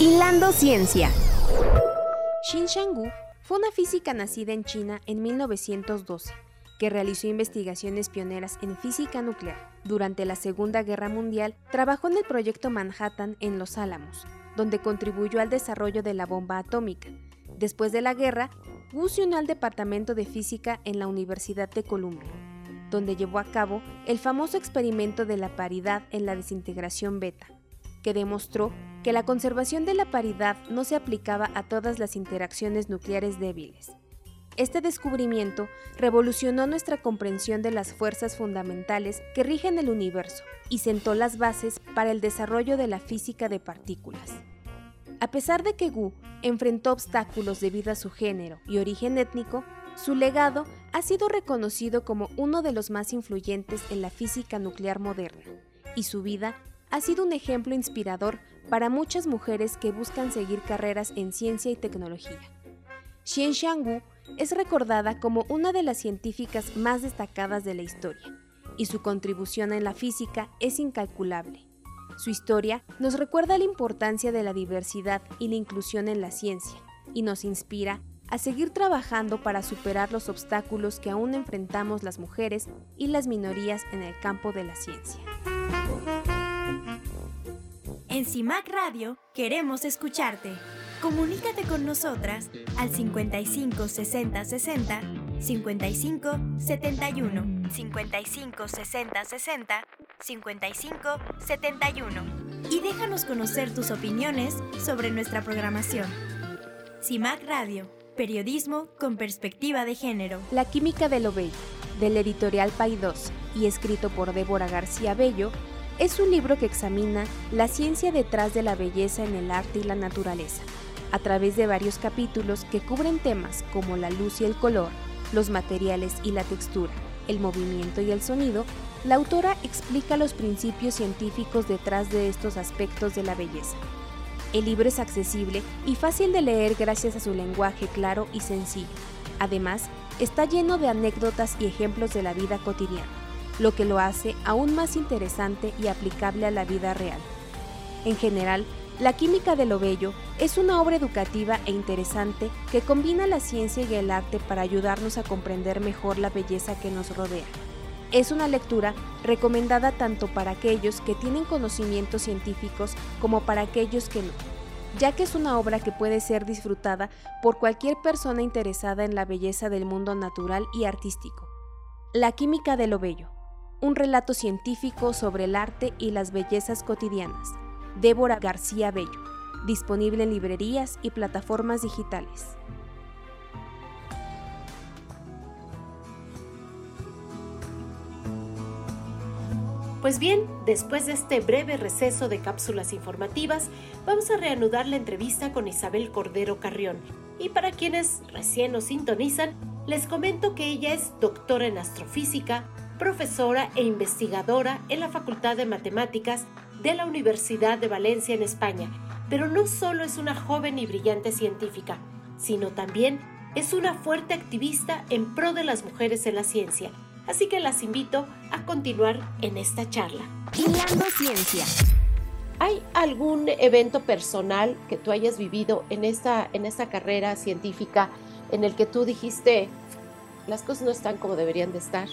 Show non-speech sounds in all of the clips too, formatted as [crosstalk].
Hilando Ciencia. Xin Shanggu fue una física nacida en China en 1912 que realizó investigaciones pioneras en física nuclear. Durante la Segunda Guerra Mundial, trabajó en el proyecto Manhattan en Los Álamos, donde contribuyó al desarrollo de la bomba atómica. Después de la guerra, Wu se unió al Departamento de Física en la Universidad de Columbia, donde llevó a cabo el famoso experimento de la paridad en la desintegración beta, que demostró que la conservación de la paridad no se aplicaba a todas las interacciones nucleares débiles. Este descubrimiento revolucionó nuestra comprensión de las fuerzas fundamentales que rigen el universo y sentó las bases para el desarrollo de la física de partículas. A pesar de que Gu enfrentó obstáculos debido a su género y origen étnico, su legado ha sido reconocido como uno de los más influyentes en la física nuclear moderna, y su vida ha sido un ejemplo inspirador para muchas mujeres que buscan seguir carreras en ciencia y tecnología. Xian Shangwu es recordada como una de las científicas más destacadas de la historia, y su contribución en la física es incalculable. Su historia nos recuerda la importancia de la diversidad y la inclusión en la ciencia, y nos inspira a seguir trabajando para superar los obstáculos que aún enfrentamos las mujeres y las minorías en el campo de la ciencia. En CIMAC Radio queremos escucharte. Comunícate con nosotras al 55 60 60 55 71 55 60 60 55 71 y déjanos conocer tus opiniones sobre nuestra programación. CIMAC Radio, periodismo con perspectiva de género. La química de lo bello, del editorial Paidós y escrito por Débora García Bello, es un libro que examina la ciencia detrás de la belleza en el arte y la naturaleza a través de varios capítulos que cubren temas como la luz y el color, los materiales y la textura, el movimiento y el sonido, la autora explica los principios científicos detrás de estos aspectos de la belleza. El libro es accesible y fácil de leer gracias a su lenguaje claro y sencillo. Además, está lleno de anécdotas y ejemplos de la vida cotidiana, lo que lo hace aún más interesante y aplicable a la vida real. En general, la química de lo bello es una obra educativa e interesante que combina la ciencia y el arte para ayudarnos a comprender mejor la belleza que nos rodea. Es una lectura recomendada tanto para aquellos que tienen conocimientos científicos como para aquellos que no, ya que es una obra que puede ser disfrutada por cualquier persona interesada en la belleza del mundo natural y artístico. La química de lo bello, un relato científico sobre el arte y las bellezas cotidianas Débora García Bello, disponible en librerías y plataformas digitales. Pues bien, después de este breve receso de cápsulas informativas, vamos a reanudar la entrevista con Isabel Cordero Carrión. Y para quienes recién nos sintonizan, les comento que ella es doctora en astrofísica, profesora e investigadora en la Facultad de Matemáticas de la Universidad de Valencia en España, pero no solo es una joven y brillante científica, sino también es una fuerte activista en pro de las mujeres en la ciencia. Así que las invito a continuar en esta charla. Hilando Ciencia. ¿Hay algún evento personal que tú hayas vivido en esta, en esta carrera científica en el que tú dijiste, las cosas no están como deberían de estar?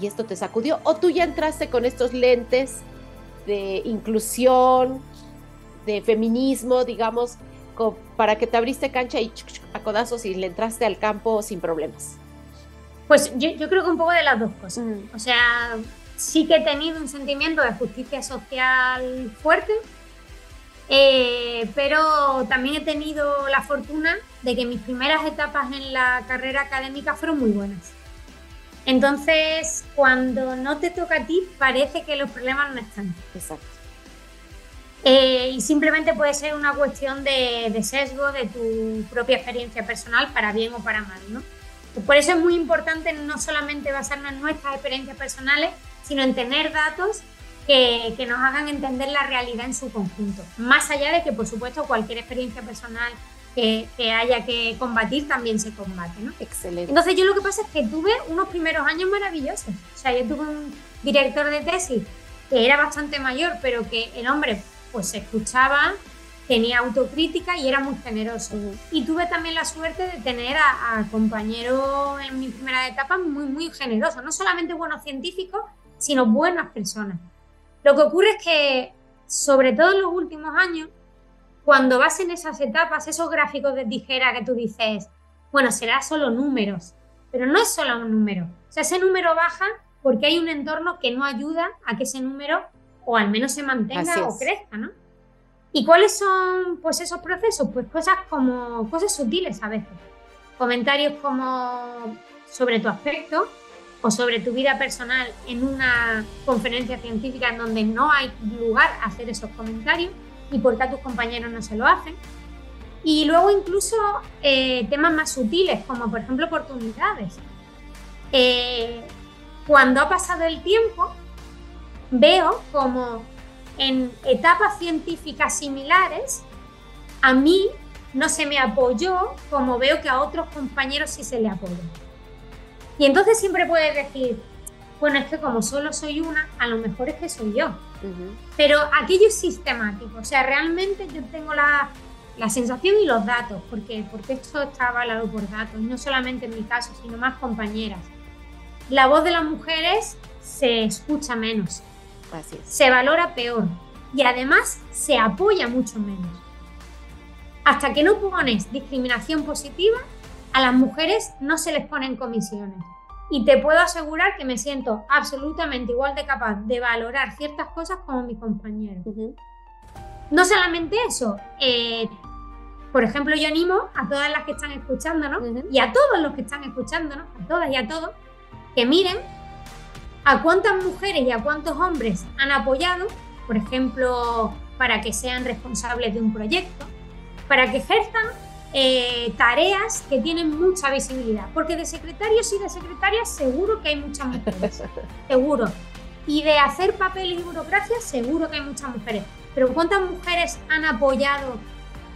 Y esto te sacudió. ¿O tú ya entraste con estos lentes de inclusión, de feminismo, digamos, para que te abriste cancha y a codazos y le entraste al campo sin problemas? Pues yo, creo que un poco de las dos cosas. O sea, sí que he tenido un sentimiento de justicia social fuerte, eh, pero también he tenido la fortuna de que mis primeras etapas en la carrera académica fueron muy buenas. Entonces, cuando no te toca a ti, parece que los problemas no están. Exacto. Eh, y simplemente puede ser una cuestión de, sesgo de tu propia experiencia personal, para bien o para mal, ¿no? Por eso es muy importante no solamente basarnos en nuestras experiencias personales, sino en tener datos que, que, nos hagan entender la realidad en su conjunto. Más allá de que, por supuesto, cualquier experiencia personal que, haya que combatir también se combate, ¿no? Excelente. Entonces yo lo que pasa es que tuve unos primeros años maravillosos. O sea, yo tuve un director de tesis que era bastante mayor, pero que el hombre pues se escuchaba, tenía autocrítica y era muy generoso. Y tuve también la suerte de tener a, compañeros en mi primera etapa muy, muy generosos, no solamente buenos científicos, sino buenas personas. Lo que ocurre es que, sobre todo en los últimos años, cuando vas en esas etapas, esos gráficos de tijera que tú dices, bueno, será solo números, pero no es solo un número. O sea, ese número baja porque hay un entorno que no ayuda a que ese número o al menos se mantenga o crezca, ¿no? ¿Y cuáles son pues esos procesos? Pues cosas como cosas sutiles a veces. Comentarios como sobre tu aspecto o sobre tu vida personal en una conferencia científica en donde no hay lugar a hacer esos comentarios y porque a tus compañeros no se lo hacen. Y luego incluso eh, temas más sutiles, como por ejemplo oportunidades. Eh, cuando ha pasado el tiempo, veo como en etapas científicas similares, a mí no se me apoyó como veo que a otros compañeros sí se le apoyó. Y entonces siempre puedes decir, bueno, es que como solo soy una, a lo mejor es que soy yo. Pero aquello es sistemático, o sea, realmente yo tengo la, la sensación y los datos, porque, porque esto está avalado por datos, no solamente en mi caso, sino más compañeras. La voz de las mujeres se escucha menos, se valora peor y además se apoya mucho menos. Hasta que no pones discriminación positiva, a las mujeres no se les ponen comisiones. Y te puedo asegurar que me siento absolutamente igual de capaz de valorar ciertas cosas como mi compañero. No solamente eso, eh, por ejemplo, yo animo a todas las que están escuchándonos y a todos los que están escuchándonos, a todas y a todos, que miren a cuántas mujeres y a cuántos hombres han apoyado, por ejemplo, para que sean responsables de un proyecto, para que ejerzan eh, tareas que tienen mucha visibilidad. Porque de secretarios y de secretarias seguro que hay muchas mujeres, [laughs] seguro. Y de hacer papeles y burocracia seguro que hay muchas mujeres. Pero ¿cuántas mujeres han apoyado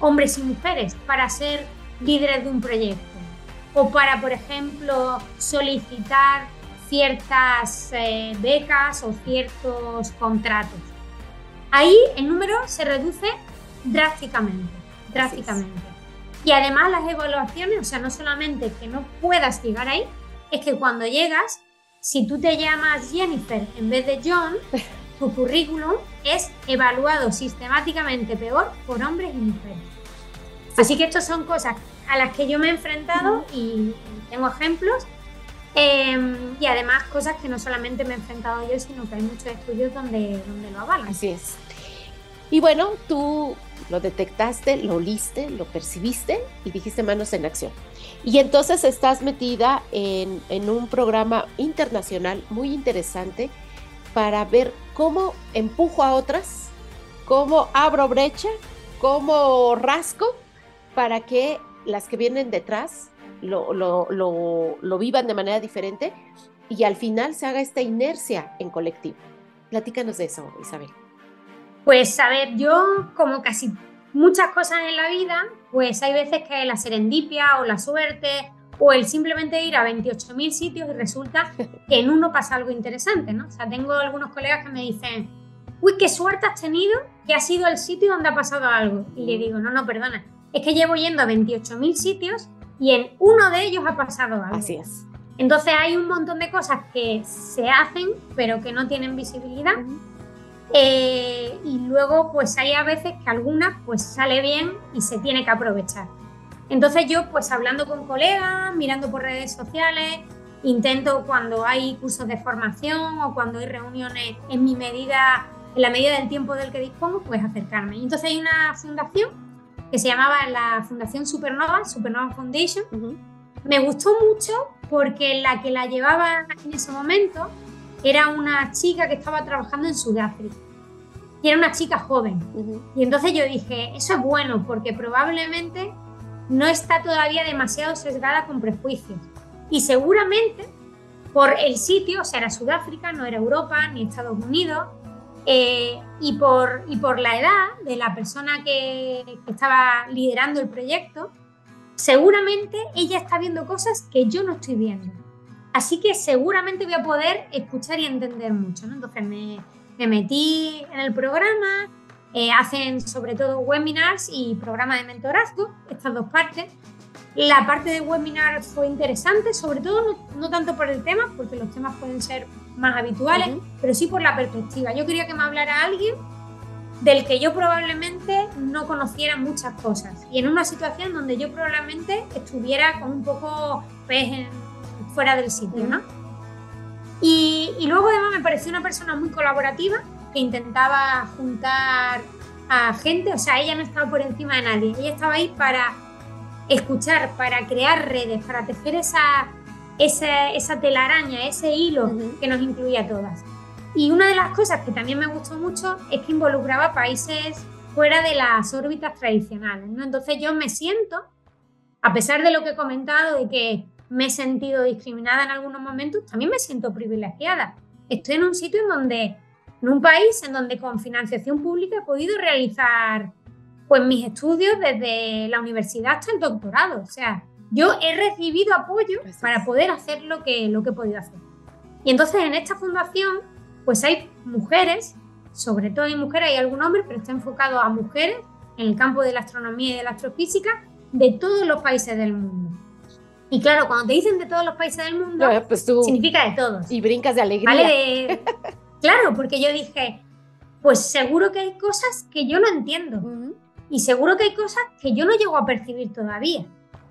hombres y mujeres para ser líderes de un proyecto? O para, por ejemplo, solicitar ciertas eh, becas o ciertos contratos. Ahí el número se reduce drásticamente, drásticamente. Y además las evaluaciones, o sea, no solamente que no puedas llegar ahí, es que cuando llegas, si tú te llamas Jennifer en vez de John, [laughs] tu currículum es evaluado sistemáticamente peor por hombres y mujeres. Así que estas son cosas a las que yo me he enfrentado y tengo ejemplos Em, y además cosas que no solamente me he enfrentado yo, sino que hay muchos estudios donde, donde lo avalan. Así es. Y bueno, tú lo detectaste, lo oliste, lo percibiste y dijiste manos en acción. Y entonces estás metida en, un programa internacional muy interesante para ver cómo empujo a otras, cómo abro brecha, cómo rasco para que las que vienen detrás lo, lo, lo, vivan de manera diferente y al final se haga esta inercia en colectivo. Platícanos de eso, Isabel. Pues a ver, yo como casi muchas cosas en la vida, pues hay veces que la serendipia o la suerte o el simplemente ir a 28.000 sitios y resulta que en uno pasa algo interesante, ¿no? O sea, tengo algunos colegas que me dicen, uy, qué suerte has tenido que ha sido el sitio donde ha pasado algo. Y le digo, no, no, perdona, es que llevo yendo a 28.000 sitios y en uno de ellos ha pasado algo. Así es. Entonces hay un montón de cosas que se hacen pero que no tienen visibilidad. Eh, y luego pues hay a veces que algunas pues sale bien y se tiene que aprovechar. Entonces yo pues hablando con colegas, mirando por redes sociales, intento cuando hay cursos de formación o cuando hay reuniones en mi medida, en la medida del tiempo del que dispongo, pues acercarme. Entonces hay una fundación que se llamaba la Fundación Supernova, Supernova Foundation. Me gustó mucho porque la que la llevaba en ese momento era una chica que estaba trabajando en Sudáfrica. Y era una chica joven. Y entonces yo dije, eso es bueno porque probablemente no está todavía demasiado sesgada con prejuicios. Y seguramente por el sitio, o sea, era Sudáfrica, no era Europa ni Estados Unidos, eh, y, por, y por la edad de la persona que, estaba liderando el proyecto, seguramente ella está viendo cosas que yo no estoy viendo. Así que seguramente voy a poder escuchar y entender mucho. Entonces me, me, metí en el programa, eh, hacen sobre todo webinars y programas de mentorazgo, estas dos partes. La parte de webinars fue interesante, sobre todo no, tanto por el tema, porque los temas pueden ser más habituales, pero sí por la perspectiva. Yo quería que me hablara alguien del que yo probablemente no conociera muchas cosas y en una situación donde yo probablemente estuviera con un poco pues, fuera del sitio, ¿no? Y, y, luego además me pareció una persona muy colaborativa que intentaba juntar a gente, o sea, ella no estaba por encima de nadie, ella estaba ahí para escuchar, para crear redes, para tejer esa, esa, esa telaraña, ese hilo que nos incluía a todas. Y una de las cosas que también me gustó mucho es que involucraba países fuera de las órbitas tradicionales. ¿no? Entonces yo me siento, a pesar de lo que he comentado, de que me he sentido discriminada en algunos momentos, también me siento privilegiada. Estoy en un sitio en donde, en un país en donde con financiación pública he podido realizar pues mis estudios desde la universidad hasta el doctorado. O sea, yo he recibido apoyo para poder hacer lo que, lo que he podido hacer. Y entonces en esta fundación, pues hay mujeres, sobre todo hay mujeres, hay algún hombre, pero está enfocado a mujeres en el campo de la astronomía y de la astrofísica de todos los países del mundo. Y claro, cuando te dicen de todos los países del mundo, pues significa de todos. Y brincas de alegría. [laughs] claro, porque yo dije, pues seguro que hay cosas que yo no entiendo. Y seguro que hay cosas que yo no llego a percibir todavía.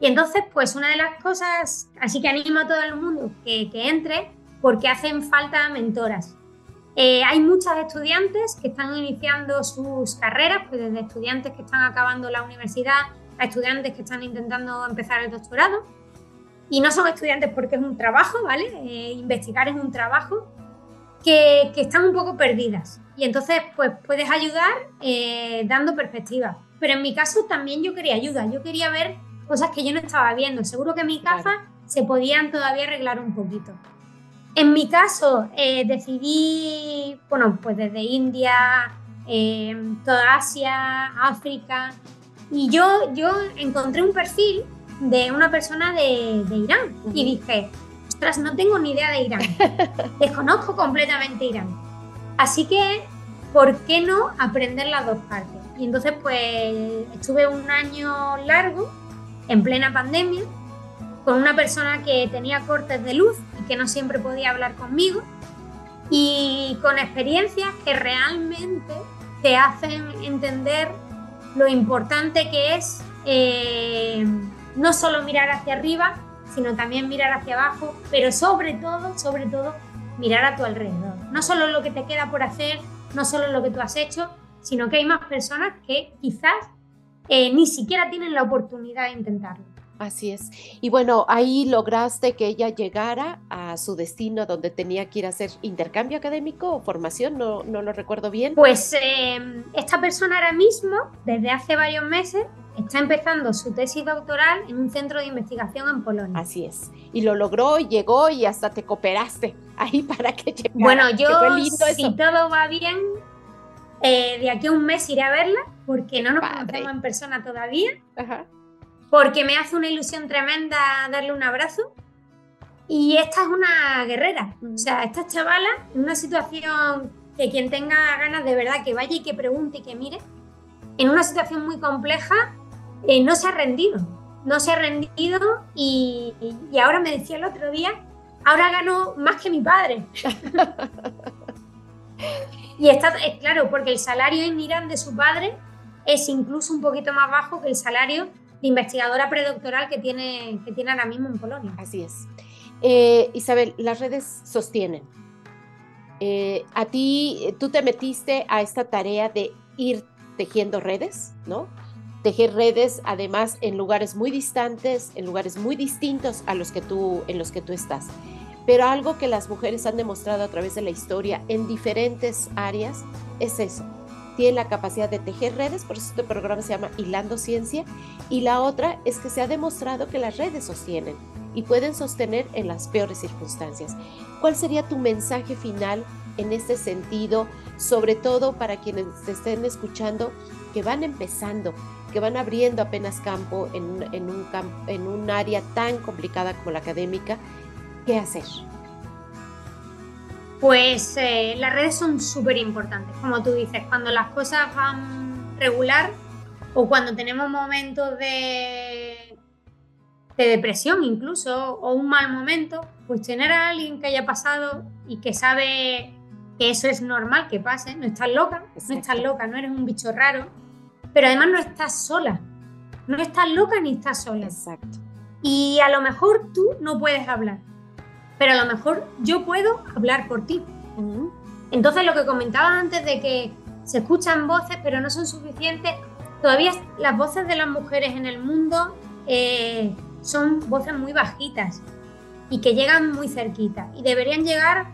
Y entonces, pues una de las cosas, así que animo a todo el mundo que, que entre, porque hacen falta mentoras. Eh, hay muchas estudiantes que están iniciando sus carreras, pues desde estudiantes que están acabando la universidad a estudiantes que están intentando empezar el doctorado. Y no son estudiantes porque es un trabajo, ¿vale? Eh, investigar es un trabajo que, que están un poco perdidas. Y entonces, pues puedes ayudar eh, dando perspectiva. Pero en mi caso también yo quería ayuda, yo quería ver cosas que yo no estaba viendo. Seguro que mis gafas se podían todavía arreglar un poquito. En mi caso, eh, decidí, bueno, pues desde India, eh, toda Asia, África, y yo, yo encontré un perfil de una persona de, de Irán y dije, ostras, no tengo ni idea de Irán, [laughs] desconozco completamente Irán. Así que, ¿por qué no aprender las dos partes? Y entonces, pues, estuve un año largo, en plena pandemia, con una persona que tenía cortes de luz y que no siempre podía hablar conmigo, y con experiencias que realmente te hacen entender lo importante que es eh, no solo mirar hacia arriba, sino también mirar hacia abajo, pero sobre todo, sobre todo, mirar a tu alrededor. No solo lo que te queda por hacer, no solo lo que tú has hecho, sino que hay más personas que quizás eh, ni siquiera tienen la oportunidad de intentarlo. Así es. Y bueno, ahí lograste que ella llegara a su destino donde tenía que ir a hacer intercambio académico o formación, no, no lo recuerdo bien. Pues em, esta persona ahora mismo, desde hace varios meses, está empezando su tesis doctoral en un centro de investigación en Polonia. Así es. Y lo logró, llegó y hasta te cooperaste ahí [laughs] para que llegara. Bueno, yo, si todo va bien, eh, de aquí a un mes iré a verla, porque no nos conocemos en persona todavía. Ajá. Porque me hace una ilusión tremenda darle un abrazo. Y esta es una guerrera. O sea, esta chavala, en una situación que quien tenga ganas de verdad que vaya y que pregunte y que mire, en una situación muy compleja, eh, no se ha rendido. No se ha rendido y, ahora me decía el otro día, ahora gano más que mi padre. [laughs] Y está, es claro, porque el salario en Irán de su padre es incluso un poquito más bajo que el salario de investigadora predoctoral que tiene, que tiene ahora mismo en Polonia. Así es. Eh, Isabel, las redes sostienen. Eh, a ti, tú te metiste a esta tarea de ir tejiendo redes, ¿no? Tejer redes, además, en lugares muy distantes, en lugares muy distintos a los que tú, en los que tú estás. Pero algo que las mujeres han demostrado a través de la historia en diferentes áreas es eso. Tienen la capacidad de tejer redes, por eso este programa se llama Hilando Ciencia. Y la otra es que se ha demostrado que las redes sostienen y pueden sostener en las peores circunstancias. ¿Cuál sería tu mensaje final en este sentido, sobre todo para quienes te estén escuchando que van empezando, que van abriendo apenas campo en, en, un, en un área tan complicada como la académica qué hacer. Pues eh, las redes son súper importantes, como tú dices, cuando las cosas van regular o cuando tenemos momentos de, de depresión incluso o un mal momento, pues tener a alguien que haya pasado y que sabe que eso es normal que pase, no estás loca, no estás loca, no eres un bicho raro, pero además no estás sola, no estás loca ni estás sola. Exacto. Y a lo mejor tú no puedes hablar, pero a lo mejor yo puedo hablar por ti. Entonces lo que comentaba antes de que se escuchan voces pero no son suficientes, todavía las voces de las mujeres en el mundo eh, son voces muy bajitas y que llegan muy cerquita y deberían llegar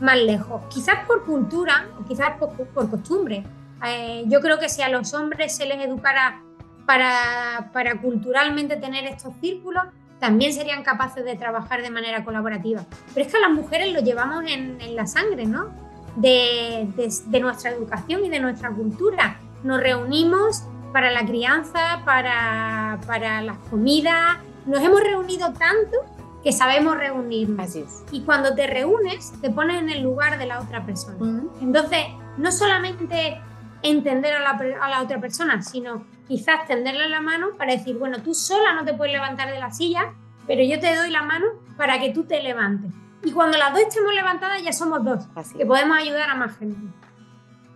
más lejos, quizás por cultura o quizás por, costumbre. Eh, yo creo que si a los hombres se les educara para, para culturalmente tener estos círculos, también serían capaces de trabajar de manera colaborativa. Pero es que a las mujeres lo llevamos en, en la sangre, ¿no? De, de, de, nuestra educación y de nuestra cultura. Nos reunimos para la crianza, para, para las comidas, nos hemos reunido tanto que sabemos reunirnos. Así es. Y cuando te reúnes, te pones en el lugar de la otra persona. Uh -huh. Entonces, no solamente entender a la, a la, otra persona, sino quizás tenderle la mano para decir, bueno, tú sola no te puedes levantar de la silla, pero yo te doy la mano para que tú te levantes. Y cuando las dos estemos levantadas ya somos dos, Así. que podemos ayudar a más gente.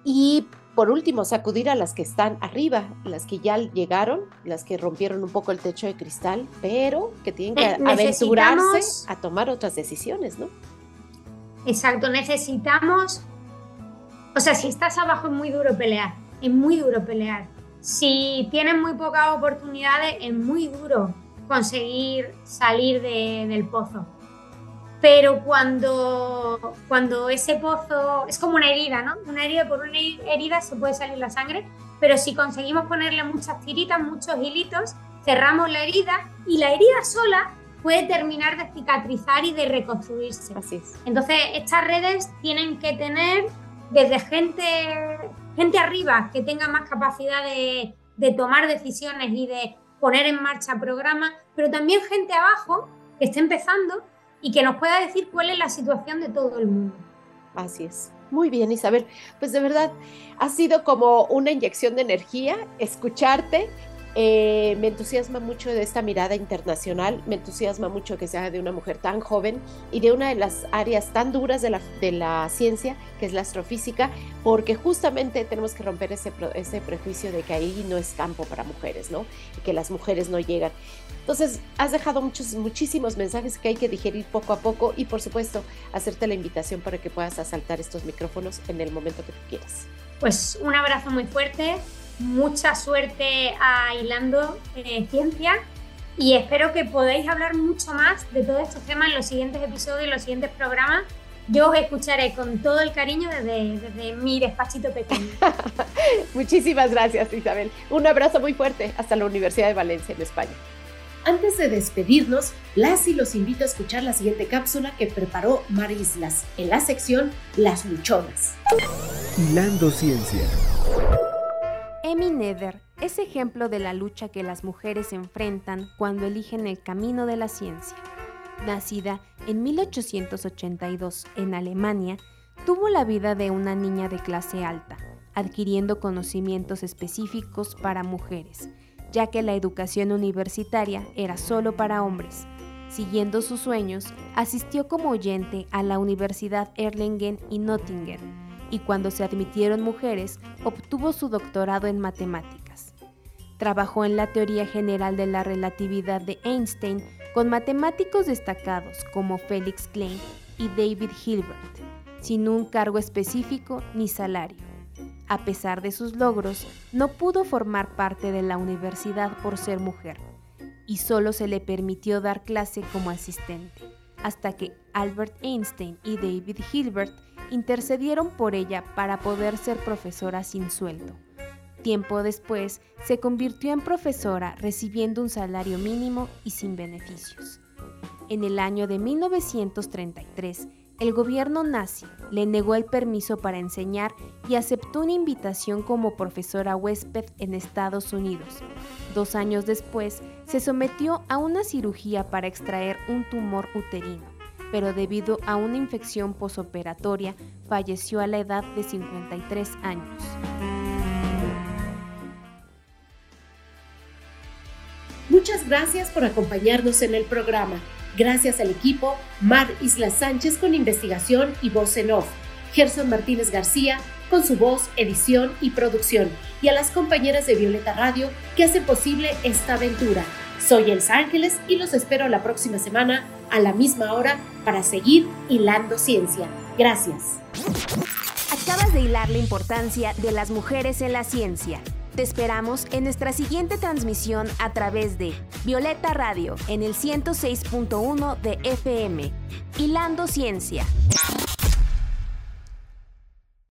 Y por último, sacudir a las que están arriba, las que ya llegaron, las que rompieron un poco el techo de cristal, pero que tienen que aventurarse a tomar otras decisiones, ¿no? Exacto, necesitamos, o sea, si estás abajo es muy duro pelear, es muy duro pelear. Si tienes muy pocas oportunidades, es muy duro conseguir salir de, del pozo. Pero cuando, cuando ese pozo es como una herida, ¿no? Una herida, por una herida se puede salir la sangre, pero si conseguimos ponerle muchas tiritas, muchos hilitos, cerramos la herida y la herida sola puede terminar de cicatrizar y de reconstruirse. Así es. Entonces, estas redes tienen que tener desde gente, gente arriba que tenga más capacidad de, de tomar decisiones y de poner en marcha programas, pero también gente abajo que esté empezando y que nos pueda decir cuál es la situación de todo el mundo. Así es. Muy bien, Isabel. Pues de verdad ha sido como una inyección de energía escucharte. Eh, me entusiasma mucho de esta mirada internacional, me entusiasma mucho que sea de una mujer tan joven y de una de las áreas tan duras de la, de la ciencia, que es la astrofísica, porque justamente tenemos que romper ese, ese prejuicio de que ahí no es campo para mujeres, ¿no? Y que las mujeres no llegan. Entonces, has dejado muchos, muchísimos mensajes que hay que digerir poco a poco y, por supuesto, hacerte la invitación para que puedas asaltar estos micrófonos en el momento que tú quieras. Pues un abrazo muy fuerte, mucha suerte a Hilando eh, Ciencia y espero que podáis hablar mucho más de todos estos temas en los siguientes episodios, en los siguientes programas. Yo os escucharé con todo el cariño desde, desde mi despachito pequeño. [laughs] Muchísimas gracias, Isabel. Un abrazo muy fuerte hasta la Universidad de Valencia, en España. Antes de despedirnos, las y los invito a escuchar la siguiente cápsula que preparó Mar Islas en la sección Las Luchonas. Hilando Ciencia. Emmy Nether es ejemplo de la lucha que las mujeres enfrentan cuando eligen el camino de la ciencia. Nacida en 1882 en Alemania, tuvo la vida de una niña de clase alta, adquiriendo conocimientos específicos para mujeres, ya que la educación universitaria era solo para hombres. Siguiendo sus sueños, asistió como oyente a la Universidad Erlangen y Nottingham, y cuando se admitieron mujeres, obtuvo su doctorado en matemáticas. Trabajó en la teoría general de la relatividad de Einstein con matemáticos destacados como Felix Klein y David Hilbert, sin un cargo específico ni salario. A pesar de sus logros, no pudo formar parte de la universidad por ser mujer, y solo se le permitió dar clase como asistente, hasta que Albert Einstein y David Hilbert intercedieron por ella para poder ser profesora sin sueldo. Tiempo después, se convirtió en profesora recibiendo un salario mínimo y sin beneficios. En el año de 1933, el gobierno nazi le negó el permiso para enseñar y aceptó una invitación como profesora huésped en Estados Unidos. Dos años después, se sometió a una cirugía para extraer un tumor uterino pero debido a una infección posoperatoria falleció a la edad de 53 años. Muchas gracias por acompañarnos en el programa. Gracias al equipo Mar Isla Sánchez con investigación y voz en off, Gerson Martínez García con su voz, edición y producción, y a las compañeras de Violeta Radio que hacen posible esta aventura. Soy Elsa Ángeles y los espero la próxima semana a la misma hora para seguir hilando ciencia. Gracias. Acabas de hilar la importancia de las mujeres en la ciencia. Te esperamos en nuestra siguiente transmisión a través de Violeta Radio en el 106.1 de FM. Hilando Ciencia.